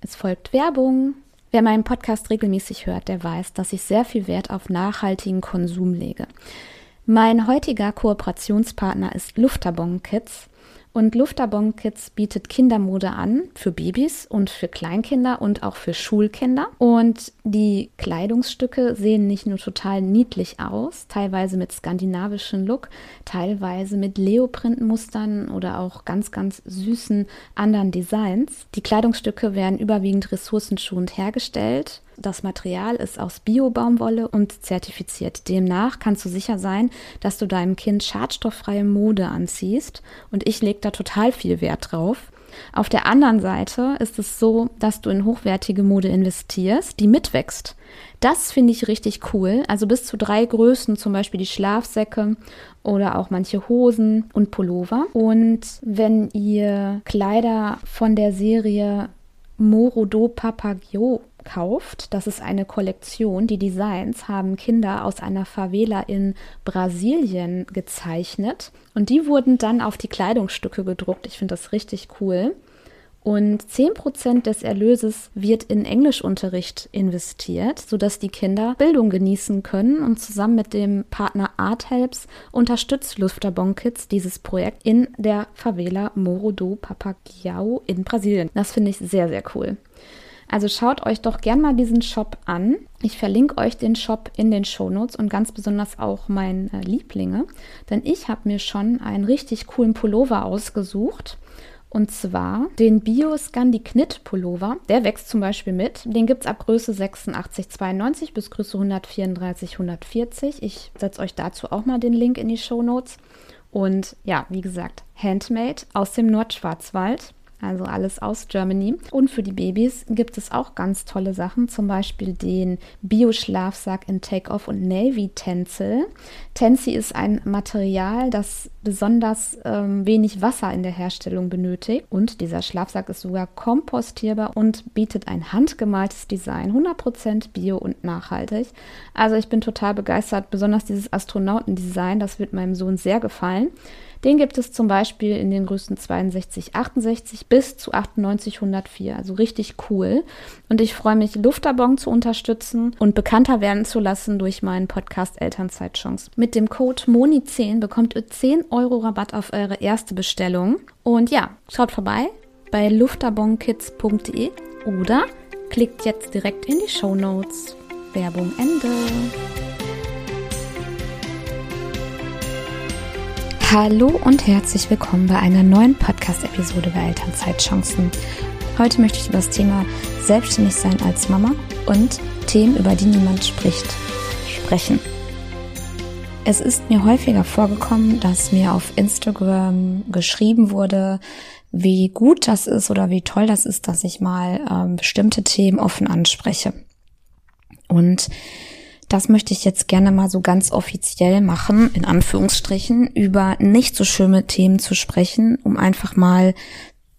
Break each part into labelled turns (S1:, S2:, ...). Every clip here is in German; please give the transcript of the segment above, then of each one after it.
S1: Es folgt Werbung. Wer meinen Podcast regelmäßig hört, der weiß, dass ich sehr viel Wert auf nachhaltigen Konsum lege. Mein heutiger Kooperationspartner ist Luftabon Kids. Und Luftabon Kids bietet Kindermode an für Babys und für Kleinkinder und auch für Schulkinder. Und die Kleidungsstücke sehen nicht nur total niedlich aus, teilweise mit skandinavischem Look, teilweise mit Leoprintmustern oder auch ganz, ganz süßen anderen Designs. Die Kleidungsstücke werden überwiegend ressourcenschonend hergestellt das Material ist aus Bio-Baumwolle und zertifiziert. Demnach kannst du sicher sein, dass du deinem Kind schadstofffreie Mode anziehst. Und ich lege da total viel Wert drauf. Auf der anderen Seite ist es so, dass du in hochwertige Mode investierst, die mitwächst. Das finde ich richtig cool. Also bis zu drei Größen, zum Beispiel die Schlafsäcke oder auch manche Hosen und Pullover. Und wenn ihr Kleider von der Serie Morodo Papagio kauft. Das ist eine Kollektion. Die Designs haben Kinder aus einer Favela in Brasilien gezeichnet und die wurden dann auf die Kleidungsstücke gedruckt. Ich finde das richtig cool. Und 10% des Erlöses wird in Englischunterricht investiert, sodass die Kinder Bildung genießen können. Und zusammen mit dem Partner Art Helps unterstützt Luftabon Kids dieses Projekt in der Favela Moro do Papagiao in Brasilien. Das finde ich sehr, sehr cool. Also schaut euch doch gern mal diesen Shop an. Ich verlinke euch den Shop in den Shownotes und ganz besonders auch meine äh, Lieblinge, denn ich habe mir schon einen richtig coolen Pullover ausgesucht. Und zwar den Bio Scandi Knit Pullover. Der wächst zum Beispiel mit. Den gibt es ab Größe 86, 92 bis Größe 134, 140. Ich setze euch dazu auch mal den Link in die Show Notes. Und ja, wie gesagt, Handmade aus dem Nordschwarzwald also alles aus Germany. Und für die Babys gibt es auch ganz tolle Sachen, zum Beispiel den Bio-Schlafsack in Take-Off und Navy Tencel. Tensi ist ein Material, das besonders ähm, wenig Wasser in der Herstellung benötigt. Und dieser Schlafsack ist sogar kompostierbar und bietet ein handgemaltes Design, 100% bio und nachhaltig. Also ich bin total begeistert, besonders dieses Astronautendesign, das wird meinem Sohn sehr gefallen. Den gibt es zum Beispiel in den Größen 62, 68 bis zu 98, 104. Also richtig cool. Und ich freue mich, Luftabon zu unterstützen und bekannter werden zu lassen durch meinen Podcast Elternzeitchance. Mit dem Code MONI10 bekommt ihr 10 Euro Rabatt auf eure erste Bestellung. Und ja, schaut vorbei bei luftabonkids.de oder klickt jetzt direkt in die Show Notes. Werbung Ende. Hallo und herzlich willkommen bei einer neuen Podcast-Episode bei Elternzeitchancen. Heute möchte ich über das Thema Selbstständig sein als Mama und Themen, über die niemand spricht, sprechen. Es ist mir häufiger vorgekommen, dass mir auf Instagram geschrieben wurde, wie gut das ist oder wie toll das ist, dass ich mal ähm, bestimmte Themen offen anspreche. Und das möchte ich jetzt gerne mal so ganz offiziell machen, in Anführungsstrichen, über nicht so schöne Themen zu sprechen, um einfach mal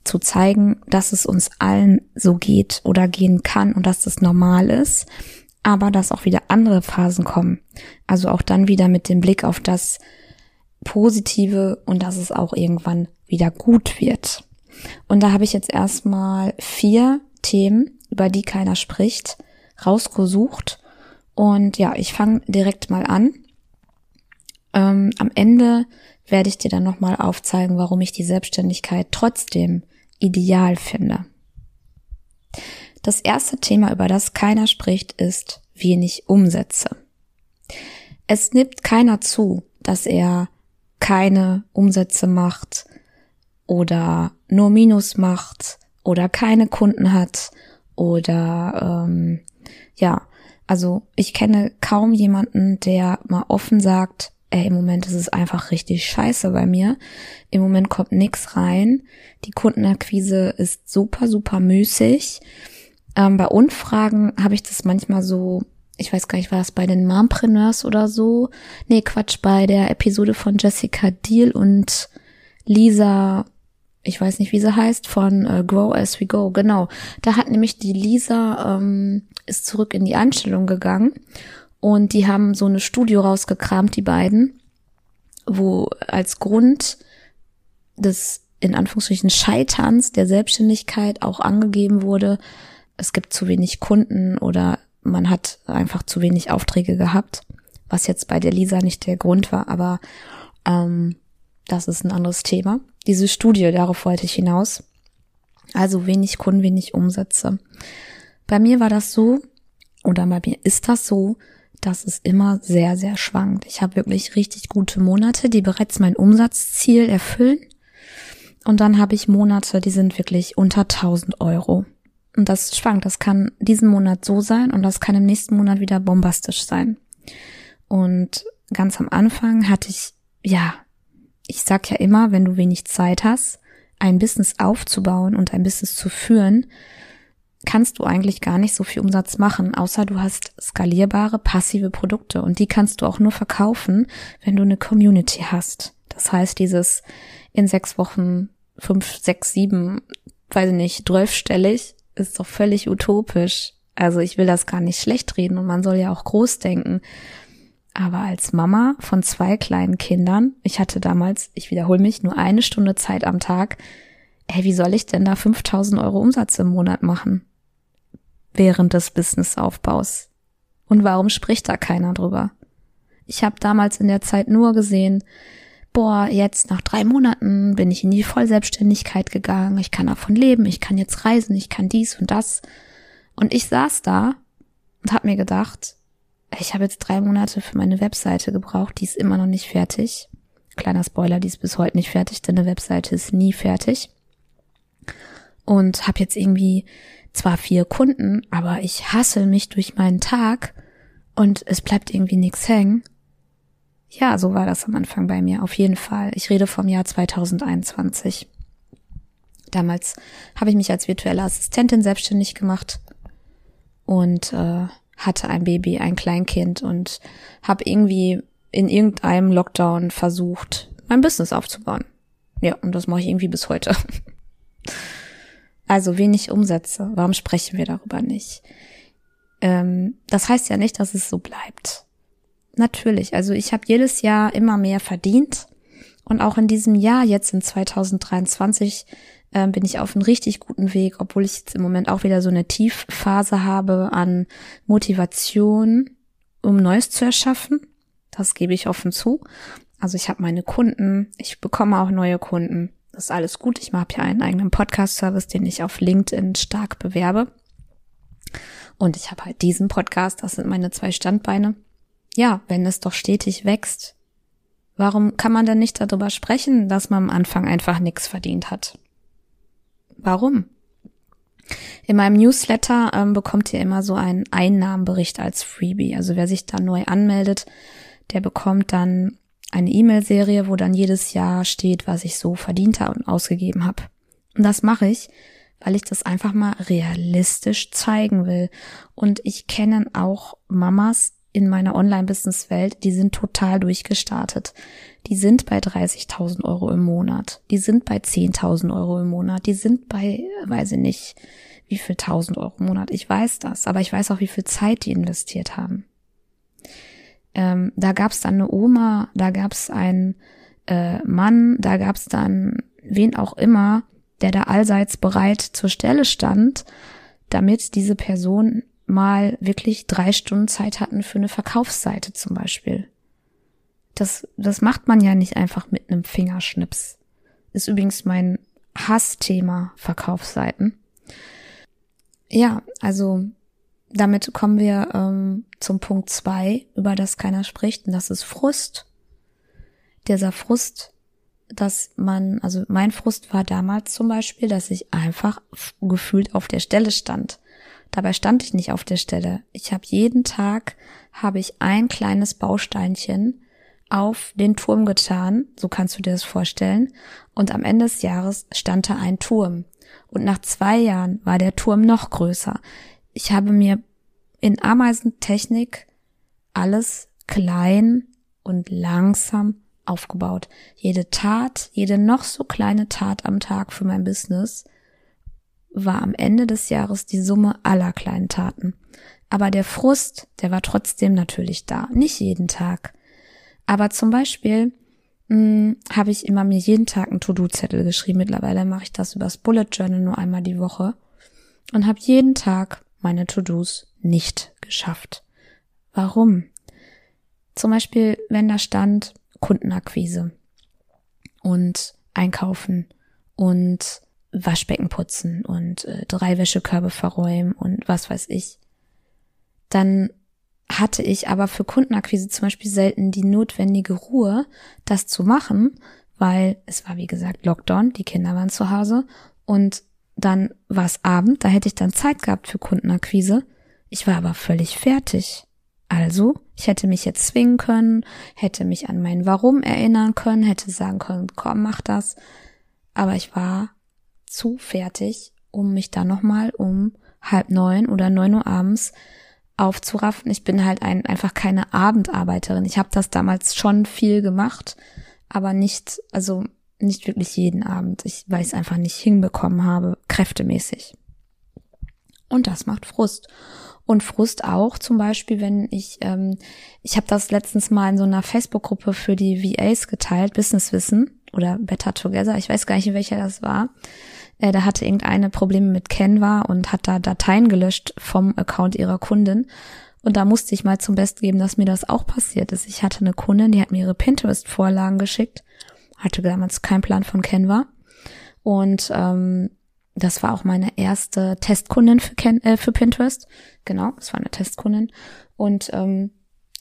S1: zu zeigen, dass es uns allen so geht oder gehen kann und dass das normal ist, aber dass auch wieder andere Phasen kommen. Also auch dann wieder mit dem Blick auf das Positive und dass es auch irgendwann wieder gut wird. Und da habe ich jetzt erstmal vier Themen, über die keiner spricht, rausgesucht und ja, ich fange direkt mal an. Ähm, am Ende werde ich dir dann nochmal aufzeigen, warum ich die Selbstständigkeit trotzdem ideal finde. Das erste Thema, über das keiner spricht, ist wenig Umsätze. Es nimmt keiner zu, dass er keine Umsätze macht oder nur Minus macht oder keine Kunden hat oder ähm, ja, also ich kenne kaum jemanden, der mal offen sagt, ey, im Moment ist es einfach richtig scheiße bei mir. Im Moment kommt nix rein. Die Kundenakquise ist super, super müßig. Ähm, bei Unfragen habe ich das manchmal so, ich weiß gar nicht, war das bei den Mompreneurs oder so? Nee, Quatsch, bei der Episode von Jessica Deal und Lisa ich weiß nicht, wie sie heißt, von äh, Grow As We Go, genau. Da hat nämlich die Lisa, ähm, ist zurück in die Anstellung gegangen und die haben so eine Studio rausgekramt, die beiden, wo als Grund des in Anführungsstrichen Scheiterns der Selbstständigkeit auch angegeben wurde. Es gibt zu wenig Kunden oder man hat einfach zu wenig Aufträge gehabt, was jetzt bei der Lisa nicht der Grund war, aber ähm, das ist ein anderes Thema. Diese Studie, darauf wollte ich hinaus. Also wenig Kunden, wenig Umsätze. Bei mir war das so, oder bei mir ist das so, dass es immer sehr, sehr schwankt. Ich habe wirklich richtig gute Monate, die bereits mein Umsatzziel erfüllen. Und dann habe ich Monate, die sind wirklich unter 1000 Euro. Und das schwankt. Das kann diesen Monat so sein und das kann im nächsten Monat wieder bombastisch sein. Und ganz am Anfang hatte ich, ja, ich sag ja immer, wenn du wenig Zeit hast, ein Business aufzubauen und ein Business zu führen, kannst du eigentlich gar nicht so viel Umsatz machen, außer du hast skalierbare, passive Produkte und die kannst du auch nur verkaufen, wenn du eine Community hast. Das heißt, dieses in sechs Wochen fünf, sechs, sieben, weiß ich nicht, zwölfstellig ist doch völlig utopisch. Also ich will das gar nicht schlecht reden und man soll ja auch groß denken. Aber als Mama von zwei kleinen Kindern, ich hatte damals, ich wiederhole mich, nur eine Stunde Zeit am Tag. Ey, wie soll ich denn da 5000 Euro Umsatz im Monat machen? Während des Businessaufbaus. Und warum spricht da keiner drüber? Ich habe damals in der Zeit nur gesehen, boah, jetzt nach drei Monaten bin ich in die Vollselbstständigkeit gegangen, ich kann davon leben, ich kann jetzt reisen, ich kann dies und das. Und ich saß da und habe mir gedacht, ich habe jetzt drei Monate für meine Webseite gebraucht, die ist immer noch nicht fertig. Kleiner Spoiler, die ist bis heute nicht fertig, denn eine Webseite ist nie fertig. Und habe jetzt irgendwie zwar vier Kunden, aber ich hassel mich durch meinen Tag und es bleibt irgendwie nichts hängen. Ja, so war das am Anfang bei mir, auf jeden Fall. Ich rede vom Jahr 2021. Damals habe ich mich als virtuelle Assistentin selbstständig gemacht und äh, hatte ein Baby, ein Kleinkind und habe irgendwie in irgendeinem Lockdown versucht, mein Business aufzubauen. Ja, und das mache ich irgendwie bis heute. Also wenig Umsätze. Warum sprechen wir darüber nicht? Ähm, das heißt ja nicht, dass es so bleibt. Natürlich, also ich habe jedes Jahr immer mehr verdient und auch in diesem Jahr, jetzt in 2023, äh, bin ich auf einem richtig guten Weg, obwohl ich jetzt im Moment auch wieder so eine Tiefphase habe an Motivation, um Neues zu erschaffen. Das gebe ich offen zu. Also ich habe meine Kunden, ich bekomme auch neue Kunden. Ist alles gut. Ich habe ja einen eigenen Podcast-Service, den ich auf LinkedIn stark bewerbe. Und ich habe halt diesen Podcast, das sind meine zwei Standbeine ja, wenn es doch stetig wächst, warum kann man denn nicht darüber sprechen, dass man am Anfang einfach nichts verdient hat? Warum? In meinem Newsletter ähm, bekommt ihr immer so einen Einnahmenbericht als Freebie. Also wer sich da neu anmeldet, der bekommt dann eine E-Mail-Serie, wo dann jedes Jahr steht, was ich so verdient habe und ausgegeben habe. Und das mache ich, weil ich das einfach mal realistisch zeigen will. Und ich kenne auch Mamas, in meiner Online-Business-Welt, die sind total durchgestartet. Die sind bei 30.000 Euro im Monat. Die sind bei 10.000 Euro im Monat. Die sind bei, weiß ich nicht, wie viel 1.000 Euro im Monat. Ich weiß das, aber ich weiß auch, wie viel Zeit die investiert haben. Ähm, da gab es dann eine Oma, da gab es einen äh, Mann, da gab es dann wen auch immer, der da allseits bereit zur Stelle stand, damit diese Person mal wirklich drei Stunden Zeit hatten für eine Verkaufsseite zum Beispiel. Das, das macht man ja nicht einfach mit einem Fingerschnips. Ist übrigens mein Hassthema Verkaufsseiten. Ja, also damit kommen wir ähm, zum Punkt zwei, über das keiner spricht, und das ist Frust. Dieser Frust, dass man, also mein Frust war damals zum Beispiel, dass ich einfach gefühlt auf der Stelle stand. Dabei stand ich nicht auf der Stelle. Ich habe jeden Tag habe ich ein kleines Bausteinchen auf den Turm getan, so kannst du dir das vorstellen, und am Ende des Jahres stand da ein Turm. Und nach zwei Jahren war der Turm noch größer. Ich habe mir in Ameisentechnik alles klein und langsam aufgebaut. Jede Tat, jede noch so kleine Tat am Tag für mein Business war am Ende des Jahres die Summe aller kleinen Taten. Aber der Frust, der war trotzdem natürlich da. Nicht jeden Tag. Aber zum Beispiel, hm, habe ich immer mir jeden Tag einen To-Do-Zettel geschrieben. Mittlerweile mache ich das übers Bullet Journal nur einmal die Woche und habe jeden Tag meine To-Dos nicht geschafft. Warum? Zum Beispiel, wenn da stand Kundenakquise und Einkaufen und Waschbecken putzen und äh, drei Wäschekörbe verräumen und was weiß ich, dann hatte ich aber für Kundenakquise zum Beispiel selten die notwendige Ruhe, das zu machen, weil es war wie gesagt Lockdown, die Kinder waren zu Hause und dann war es Abend, da hätte ich dann Zeit gehabt für Kundenakquise. Ich war aber völlig fertig. Also, ich hätte mich jetzt zwingen können, hätte mich an mein Warum erinnern können, hätte sagen können, komm, mach das. Aber ich war zu fertig, um mich dann nochmal um halb neun oder neun Uhr abends aufzuraffen. Ich bin halt ein, einfach keine Abendarbeiterin. Ich habe das damals schon viel gemacht, aber nicht, also nicht wirklich jeden Abend. Ich, es einfach nicht hinbekommen habe, kräftemäßig. Und das macht Frust. Und Frust auch zum Beispiel, wenn ich, ähm, ich habe das letztens mal in so einer Facebook-Gruppe für die VAs geteilt, Business Wissen oder Better Together, ich weiß gar nicht, welcher das war. Äh, da hatte irgendeine Probleme mit Canva und hat da Dateien gelöscht vom Account ihrer Kundin. Und da musste ich mal zum Besten geben, dass mir das auch passiert ist. Ich hatte eine Kundin, die hat mir ihre Pinterest-Vorlagen geschickt hatte damals keinen Plan von Canva. Und ähm, das war auch meine erste Testkundin für, Ken äh, für Pinterest. Genau, es war eine Testkundin. Und ähm,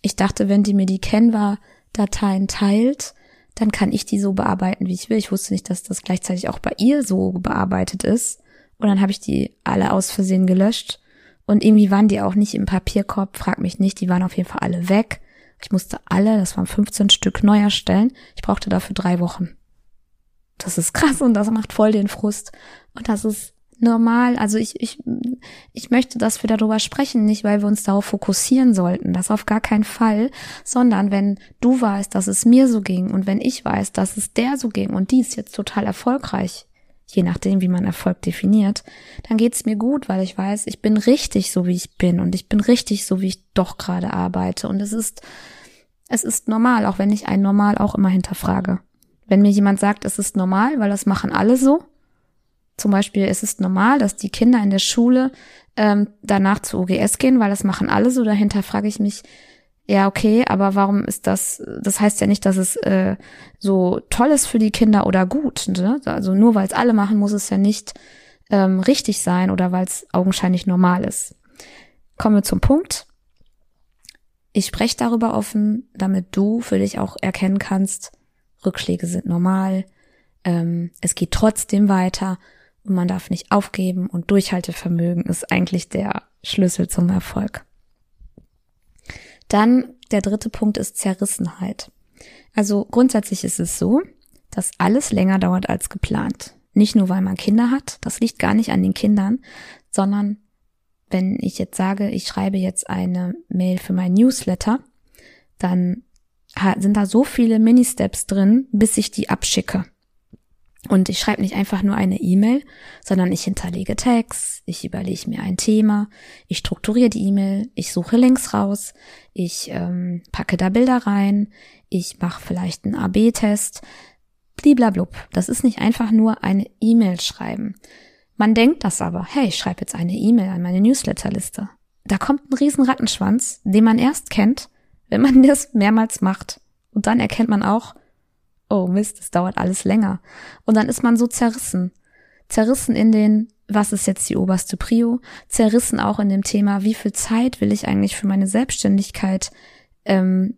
S1: ich dachte, wenn die mir die Canva-Dateien teilt, dann kann ich die so bearbeiten, wie ich will. Ich wusste nicht, dass das gleichzeitig auch bei ihr so bearbeitet ist. Und dann habe ich die alle aus Versehen gelöscht. Und irgendwie waren die auch nicht im Papierkorb, frag mich nicht, die waren auf jeden Fall alle weg. Ich musste alle, das waren 15 Stück, neu erstellen. Ich brauchte dafür drei Wochen. Das ist krass und das macht voll den Frust. Und das ist normal. Also ich, ich, ich möchte, dass wir darüber sprechen, nicht weil wir uns darauf fokussieren sollten, das auf gar keinen Fall, sondern wenn du weißt, dass es mir so ging und wenn ich weiß, dass es der so ging und die ist jetzt total erfolgreich, je nachdem, wie man Erfolg definiert, dann geht's mir gut, weil ich weiß, ich bin richtig so, wie ich bin und ich bin richtig so, wie ich doch gerade arbeite. Und es ist, es ist normal, auch wenn ich ein Normal auch immer hinterfrage. Wenn mir jemand sagt, es ist normal, weil das machen alle so, zum Beispiel, es ist normal, dass die Kinder in der Schule ähm, danach zu OGS gehen, weil das machen alle so, dahinter frage ich mich, ja, okay, aber warum ist das, das heißt ja nicht, dass es äh, so toll ist für die Kinder oder gut. Ne? Also nur weil es alle machen, muss es ja nicht ähm, richtig sein oder weil es augenscheinlich normal ist. Kommen wir zum Punkt. Ich spreche darüber offen, damit du für dich auch erkennen kannst, Rückschläge sind normal, ähm, es geht trotzdem weiter und man darf nicht aufgeben und Durchhaltevermögen ist eigentlich der Schlüssel zum Erfolg. Dann der dritte Punkt ist Zerrissenheit. Also grundsätzlich ist es so, dass alles länger dauert als geplant. Nicht nur, weil man Kinder hat, das liegt gar nicht an den Kindern, sondern wenn ich jetzt sage, ich schreibe jetzt eine Mail für mein Newsletter, dann sind da so viele Mini-Steps drin, bis ich die abschicke. Und ich schreibe nicht einfach nur eine E-Mail, sondern ich hinterlege Tags, ich überlege mir ein Thema, ich strukturiere die E-Mail, ich suche Links raus, ich ähm, packe da Bilder rein, ich mache vielleicht einen AB-Test, bliblablub. Das ist nicht einfach nur eine E-Mail schreiben. Man denkt das aber, hey, ich schreibe jetzt eine E-Mail an meine Newsletterliste. Da kommt ein riesen Rattenschwanz, den man erst kennt, wenn man das mehrmals macht. Und dann erkennt man auch, oh Mist, es dauert alles länger. Und dann ist man so zerrissen. Zerrissen in den, was ist jetzt die oberste Prio? Zerrissen auch in dem Thema, wie viel Zeit will ich eigentlich für meine Selbstständigkeit ähm,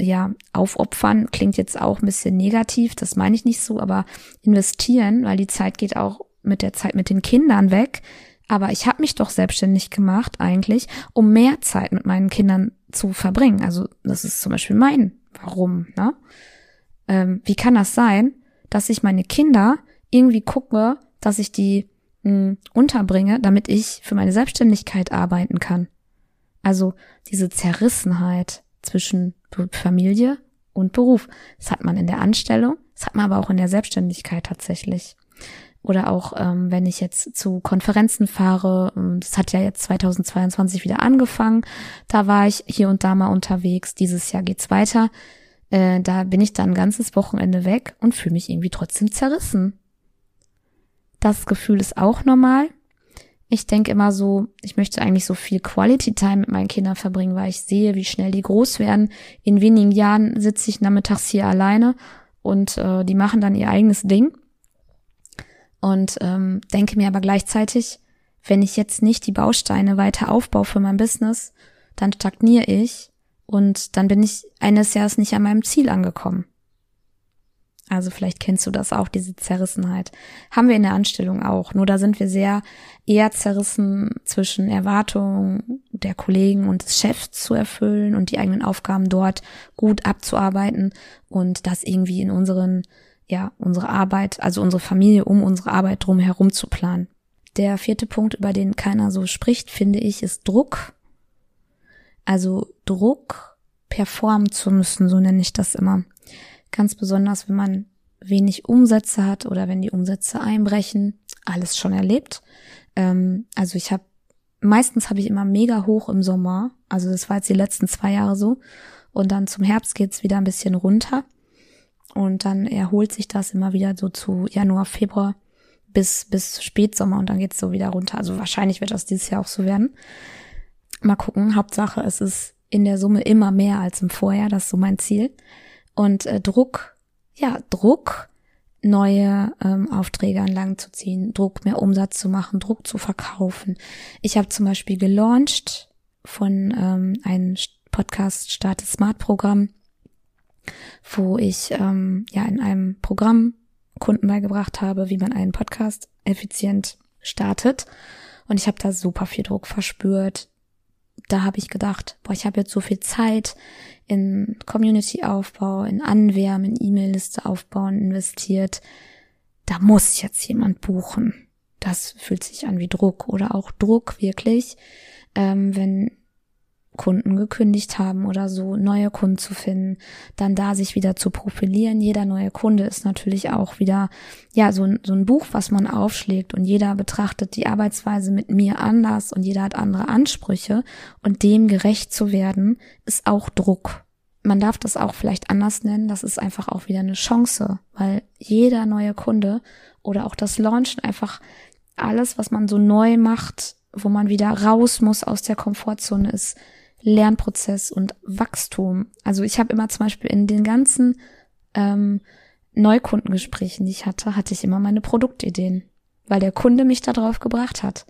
S1: ja, aufopfern klingt jetzt auch ein bisschen negativ, das meine ich nicht so, aber investieren, weil die Zeit geht auch mit der Zeit mit den Kindern weg. Aber ich habe mich doch selbstständig gemacht eigentlich, um mehr Zeit mit meinen Kindern zu verbringen. Also das ist zum Beispiel mein Warum. Ne? Ähm, wie kann das sein, dass ich meine Kinder irgendwie gucke, dass ich die mh, hm, unterbringe, damit ich für meine Selbstständigkeit arbeiten kann. Also diese Zerrissenheit zwischen Familie und Beruf. Das hat man in der Anstellung, das hat man aber auch in der Selbstständigkeit tatsächlich. Oder auch, ähm, wenn ich jetzt zu Konferenzen fahre, ähm, das hat ja jetzt 2022 wieder angefangen, da war ich hier und da mal unterwegs, dieses Jahr geht's weiter äh, da bin ich dann ein ganzes Wochenende weg und fühle mich irgendwie trotzdem zerrissen. Das Gefühl ist auch normal. Ich denke immer so, ich möchte eigentlich so viel Quality Time mit meinen Kindern verbringen, weil ich sehe, wie schnell die groß werden. In wenigen Jahren sitze ich nachmittags hier alleine und äh, die machen dann ihr eigenes Ding. Und ähm, denke mir aber gleichzeitig, wenn ich jetzt nicht die Bausteine weiter aufbaue für mein Business, dann stagniere ich und dann bin ich eines Jahres nicht an meinem Ziel angekommen. Also vielleicht kennst du das auch, diese Zerrissenheit. Haben wir in der Anstellung auch. Nur da sind wir sehr eher zerrissen zwischen Erwartungen der Kollegen und des Chefs zu erfüllen und die eigenen Aufgaben dort gut abzuarbeiten und das irgendwie in unseren, ja, unsere Arbeit, also unsere Familie um unsere Arbeit drum herum zu planen. Der vierte Punkt, über den keiner so spricht, finde ich, ist Druck. Also Druck performen zu müssen, so nenne ich das immer. Ganz besonders, wenn man wenig Umsätze hat oder wenn die Umsätze einbrechen. Alles schon erlebt. Ähm, also ich habe meistens habe ich immer mega hoch im Sommer. Also das war jetzt die letzten zwei Jahre so. Und dann zum Herbst geht's wieder ein bisschen runter. Und dann erholt sich das immer wieder so zu Januar, Februar bis, bis Spätsommer und dann geht's so wieder runter. Also wahrscheinlich wird das dieses Jahr auch so werden. Mal gucken. Hauptsache, es ist in der Summe immer mehr als im Vorjahr. Das ist so mein Ziel. Und äh, Druck, ja, Druck, neue ähm, Aufträge an Lang zu ziehen, Druck, mehr Umsatz zu machen, Druck zu verkaufen. Ich habe zum Beispiel gelauncht von ähm, einem Podcast Start Smart Programm, wo ich ähm, ja in einem Programm Kunden beigebracht habe, wie man einen Podcast effizient startet. Und ich habe da super viel Druck verspürt. Da habe ich gedacht, boah, ich habe jetzt so viel Zeit in Community-Aufbau, in Anwärmen, in E-Mail-Liste aufbauen investiert. Da muss jetzt jemand buchen. Das fühlt sich an wie Druck oder auch Druck wirklich, ähm, wenn Kunden gekündigt haben oder so, neue Kunden zu finden, dann da sich wieder zu profilieren. Jeder neue Kunde ist natürlich auch wieder, ja, so ein, so ein Buch, was man aufschlägt und jeder betrachtet die Arbeitsweise mit mir anders und jeder hat andere Ansprüche und dem gerecht zu werden, ist auch Druck. Man darf das auch vielleicht anders nennen, das ist einfach auch wieder eine Chance, weil jeder neue Kunde oder auch das Launchen einfach alles, was man so neu macht, wo man wieder raus muss aus der Komfortzone ist, Lernprozess und Wachstum. Also ich habe immer zum Beispiel in den ganzen ähm, Neukundengesprächen, die ich hatte, hatte ich immer meine Produktideen, weil der Kunde mich da drauf gebracht hat.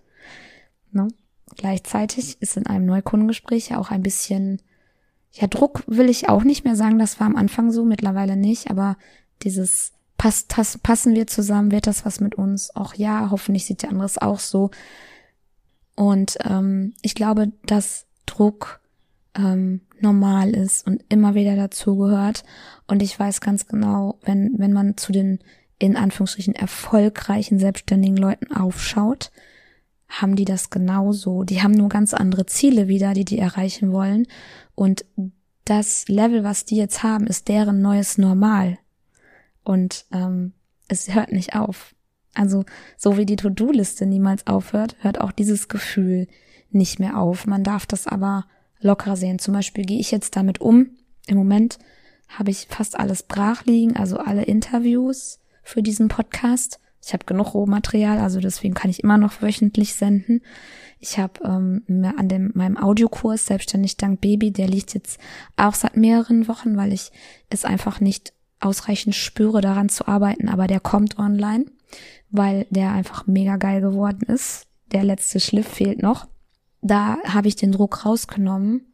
S1: Ne? Gleichzeitig ist in einem Neukundengespräch ja auch ein bisschen, ja, Druck will ich auch nicht mehr sagen, das war am Anfang so, mittlerweile nicht, aber dieses passt, das, passen wir zusammen, wird das was mit uns? Auch ja, hoffentlich sieht der andere es auch so. Und ähm, ich glaube, dass Druck ähm, normal ist und immer wieder dazugehört. Und ich weiß ganz genau, wenn, wenn man zu den in Anführungsstrichen erfolgreichen selbstständigen Leuten aufschaut, haben die das genauso. Die haben nur ganz andere Ziele wieder, die die erreichen wollen. Und das Level, was die jetzt haben, ist deren neues Normal. Und ähm, es hört nicht auf. Also so wie die To-Do-Liste niemals aufhört, hört auch dieses Gefühl nicht mehr auf. Man darf das aber lockerer sehen. Zum Beispiel gehe ich jetzt damit um. Im Moment habe ich fast alles brach liegen, also alle Interviews für diesen Podcast. Ich habe genug Rohmaterial, also deswegen kann ich immer noch wöchentlich senden. Ich habe ähm, an dem meinem Audiokurs Selbstständig Dank Baby, der liegt jetzt auch seit mehreren Wochen, weil ich es einfach nicht ausreichend spüre, daran zu arbeiten, aber der kommt online, weil der einfach mega geil geworden ist. Der letzte Schliff fehlt noch da habe ich den Druck rausgenommen,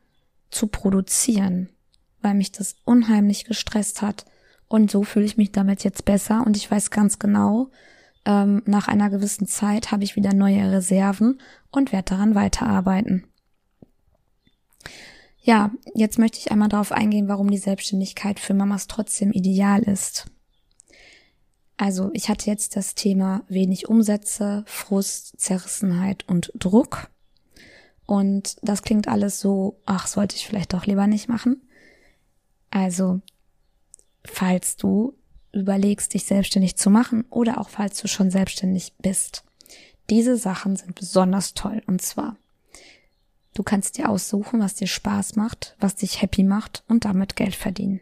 S1: zu produzieren, weil mich das unheimlich gestresst hat. Und so fühle ich mich damit jetzt besser und ich weiß ganz genau, ähm, nach einer gewissen Zeit habe ich wieder neue Reserven und werde daran weiterarbeiten. Ja, jetzt möchte ich einmal darauf eingehen, warum die Selbstständigkeit für Mamas trotzdem ideal ist. Also ich hatte jetzt das Thema wenig Umsätze, Frust, Zerrissenheit und Druck. Und das klingt alles so, ach, sollte ich vielleicht doch lieber nicht machen. Also, falls du überlegst, dich selbstständig zu machen oder auch falls du schon selbstständig bist. Diese Sachen sind besonders toll. Und zwar, du kannst dir aussuchen, was dir Spaß macht, was dich happy macht und damit Geld verdienen.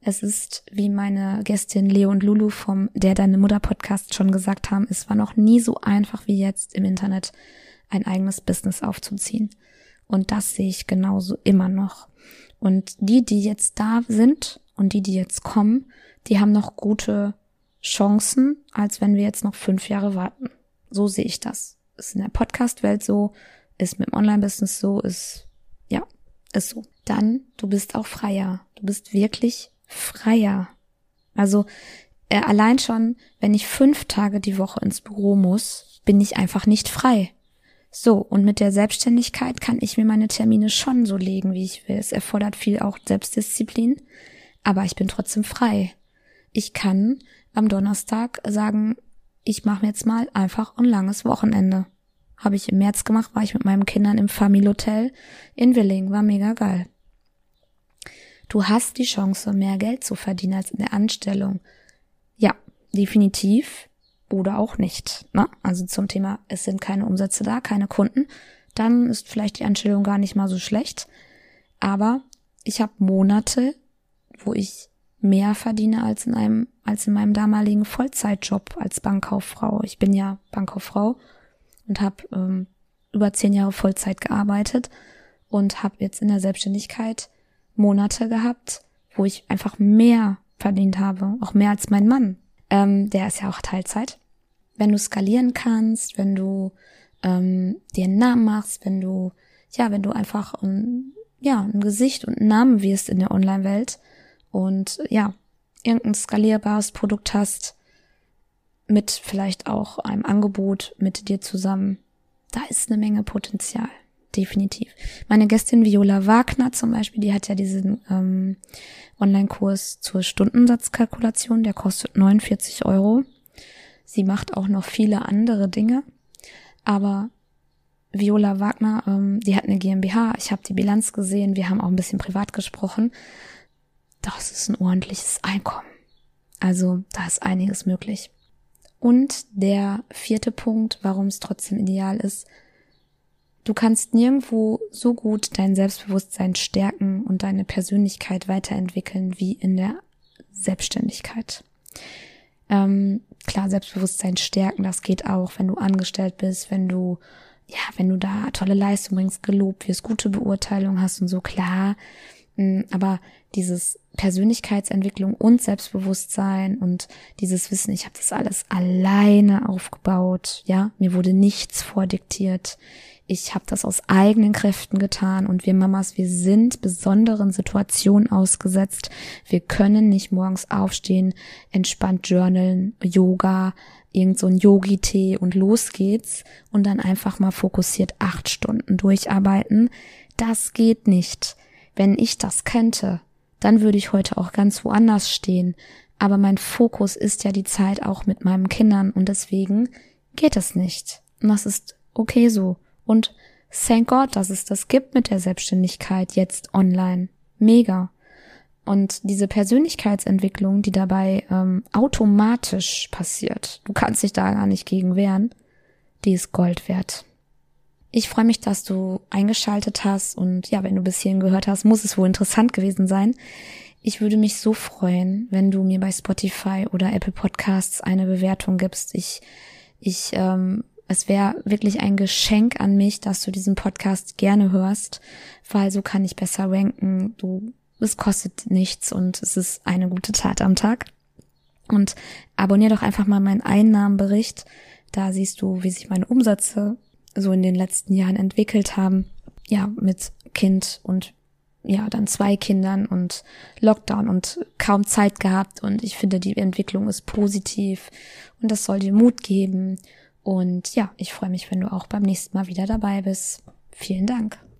S1: Es ist, wie meine Gästin Leo und Lulu vom Der Deine Mutter Podcast schon gesagt haben, es war noch nie so einfach wie jetzt im Internet ein eigenes Business aufzuziehen. Und das sehe ich genauso immer noch. Und die, die jetzt da sind und die, die jetzt kommen, die haben noch gute Chancen, als wenn wir jetzt noch fünf Jahre warten. So sehe ich das. Ist in der Podcast-Welt so, ist mit dem Online-Business so, ist, ja, ist so. Dann, du bist auch freier. Du bist wirklich freier. Also, äh, allein schon, wenn ich fünf Tage die Woche ins Büro muss, bin ich einfach nicht frei. So, und mit der Selbstständigkeit kann ich mir meine Termine schon so legen, wie ich will. Es erfordert viel auch Selbstdisziplin, aber ich bin trotzdem frei. Ich kann am Donnerstag sagen, ich mache mir jetzt mal einfach ein langes Wochenende. Habe ich im März gemacht, war ich mit meinen Kindern im Family-Hotel in Willing, war mega geil. Du hast die Chance, mehr Geld zu verdienen als in der Anstellung. Ja, definitiv oder auch nicht. Ne? Also zum Thema, es sind keine Umsätze da, keine Kunden, dann ist vielleicht die Anstellung gar nicht mal so schlecht. Aber ich habe Monate, wo ich mehr verdiene als in einem, als in meinem damaligen Vollzeitjob als Bankkauffrau. Ich bin ja Bankkauffrau und habe ähm, über zehn Jahre Vollzeit gearbeitet und habe jetzt in der Selbstständigkeit Monate gehabt, wo ich einfach mehr verdient habe, auch mehr als mein Mann ähm, der ist ja auch Teilzeit. Wenn du skalieren kannst, wenn du ähm, dir einen Namen machst, wenn du, ja, wenn du einfach ein, ja, ein Gesicht und einen Namen wirst in der Online-Welt und ja, irgendein skalierbares Produkt hast, mit vielleicht auch einem Angebot mit dir zusammen, da ist eine Menge Potenzial. Definitiv. Meine Gästin Viola Wagner zum Beispiel, die hat ja diesen ähm, Online-Kurs zur Stundensatzkalkulation, der kostet 49 Euro. Sie macht auch noch viele andere Dinge, aber Viola Wagner, ähm, die hat eine GmbH, ich habe die Bilanz gesehen, wir haben auch ein bisschen privat gesprochen. Das ist ein ordentliches Einkommen. Also da ist einiges möglich. Und der vierte Punkt, warum es trotzdem ideal ist, Du kannst nirgendwo so gut dein Selbstbewusstsein stärken und deine Persönlichkeit weiterentwickeln wie in der Selbstständigkeit. Ähm, klar, Selbstbewusstsein stärken, das geht auch, wenn du angestellt bist, wenn du, ja, wenn du da tolle Leistung bringst, gelobt wirst, gute Beurteilung hast und so, klar. Mm, aber dieses Persönlichkeitsentwicklung und Selbstbewusstsein und dieses Wissen, ich habe das alles alleine aufgebaut, ja, mir wurde nichts vordiktiert ich habe das aus eigenen Kräften getan und wir Mamas, wir sind besonderen Situationen ausgesetzt. Wir können nicht morgens aufstehen, entspannt journalen, Yoga, irgend so ein Yogi-Tee und los geht's und dann einfach mal fokussiert acht Stunden durcharbeiten. Das geht nicht. Wenn ich das könnte, dann würde ich heute auch ganz woanders stehen. Aber mein Fokus ist ja die Zeit auch mit meinen Kindern und deswegen geht es nicht. Und das ist okay so. Und thank God, dass es das gibt mit der Selbstständigkeit jetzt online. Mega. Und diese Persönlichkeitsentwicklung, die dabei ähm, automatisch passiert, du kannst dich da gar nicht gegen wehren, die ist Gold wert. Ich freue mich, dass du eingeschaltet hast und ja, wenn du bis hierhin gehört hast, muss es wohl interessant gewesen sein. Ich würde mich so freuen, wenn du mir bei Spotify oder Apple Podcasts eine Bewertung gibst. Ich, ich ähm, es wäre wirklich ein Geschenk an mich, dass du diesen Podcast gerne hörst, weil so kann ich besser ranken. Du, es kostet nichts und es ist eine gute Tat am Tag. Und abonnier doch einfach mal meinen Einnahmenbericht. Da siehst du, wie sich meine Umsätze so in den letzten Jahren entwickelt haben. Ja, mit Kind und ja, dann zwei Kindern und Lockdown und kaum Zeit gehabt. Und ich finde, die Entwicklung ist positiv und das soll dir Mut geben. Und ja, ich freue mich, wenn du auch beim nächsten Mal wieder dabei bist. Vielen Dank.